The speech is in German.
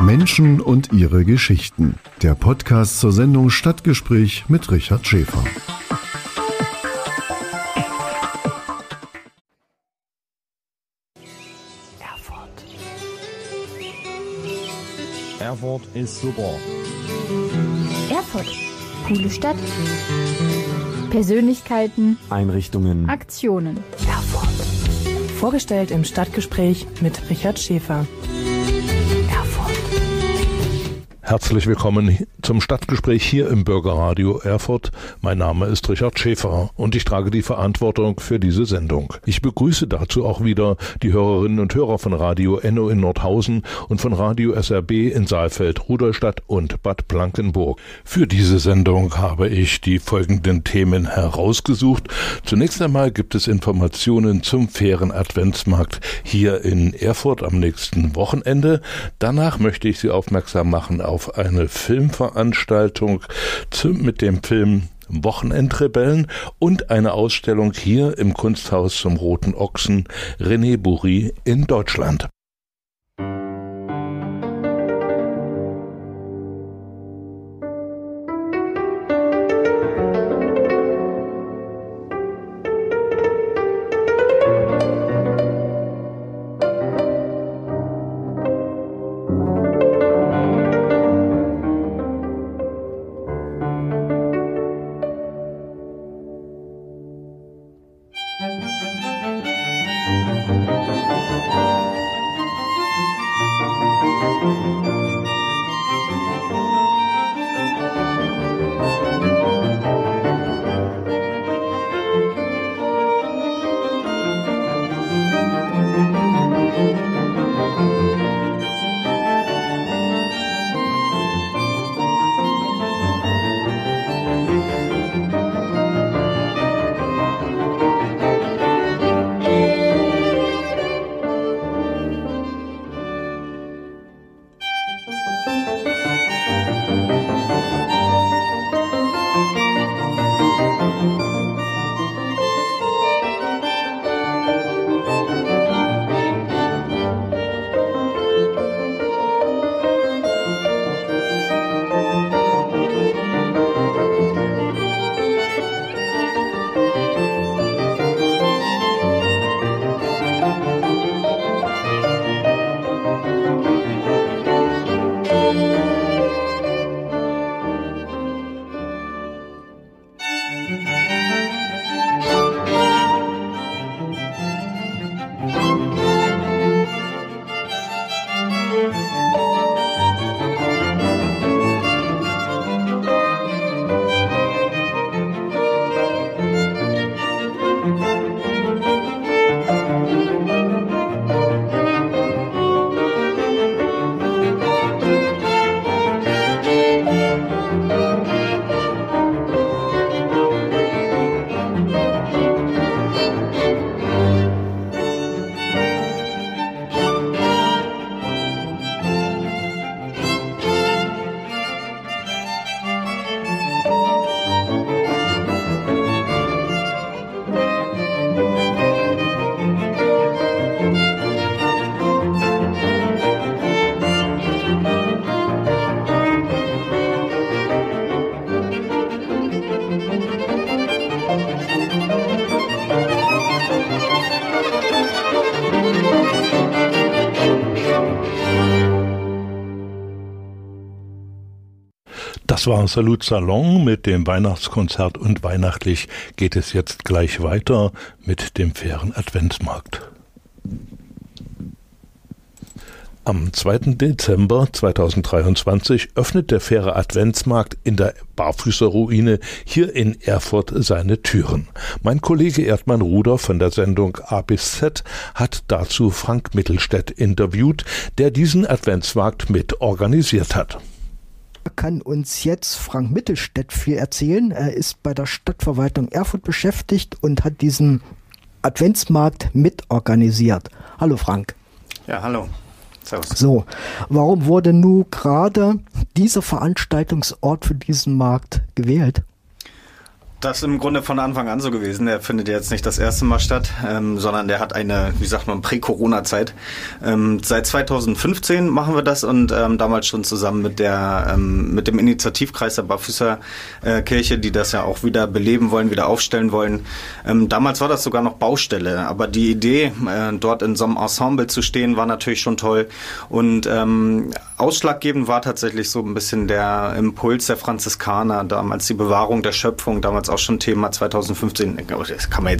Menschen und ihre Geschichten. Der Podcast zur Sendung Stadtgespräch mit Richard Schäfer. Erfurt. Erfurt ist super. Erfurt. Coole Stadt. Persönlichkeiten. Einrichtungen. Aktionen. Erfurt. Vorgestellt im Stadtgespräch mit Richard Schäfer. Herzlich willkommen zum Stadtgespräch hier im Bürgerradio Erfurt. Mein Name ist Richard Schäfer und ich trage die Verantwortung für diese Sendung. Ich begrüße dazu auch wieder die Hörerinnen und Hörer von Radio Enno in Nordhausen und von Radio SRB in Saalfeld, Rudolstadt und Bad Blankenburg. Für diese Sendung habe ich die folgenden Themen herausgesucht. Zunächst einmal gibt es Informationen zum fairen Adventsmarkt hier in Erfurt am nächsten Wochenende. Danach möchte ich Sie aufmerksam machen auf auf eine Filmveranstaltung mit dem Film Wochenendrebellen und eine Ausstellung hier im Kunsthaus zum Roten Ochsen René Bourri in Deutschland. Thank you. Das war Salut Salon mit dem Weihnachtskonzert und weihnachtlich geht es jetzt gleich weiter mit dem fairen Adventsmarkt. Am 2. Dezember 2023 öffnet der faire Adventsmarkt in der Barfüßerruine hier in Erfurt seine Türen. Mein Kollege Erdmann Ruder von der Sendung A bis Z hat dazu Frank Mittelstädt interviewt, der diesen Adventsmarkt mit organisiert hat kann uns jetzt Frank Mittelstädt viel erzählen. Er ist bei der Stadtverwaltung Erfurt beschäftigt und hat diesen Adventsmarkt mitorganisiert. Hallo Frank. Ja, hallo. Servus. So, warum wurde nun gerade dieser Veranstaltungsort für diesen Markt gewählt? Das ist im Grunde von Anfang an so gewesen. Der findet jetzt nicht das erste Mal statt, ähm, sondern der hat eine, wie sagt man, Prä-Corona-Zeit. Ähm, seit 2015 machen wir das und ähm, damals schon zusammen mit der ähm, mit dem Initiativkreis der Barfüßer äh, Kirche, die das ja auch wieder beleben wollen, wieder aufstellen wollen. Ähm, damals war das sogar noch Baustelle, aber die Idee, äh, dort in so einem Ensemble zu stehen, war natürlich schon toll. Und ähm, ausschlaggebend war tatsächlich so ein bisschen der Impuls der Franziskaner, damals die Bewahrung der Schöpfung, auch schon Thema 2015. Das kann man jetzt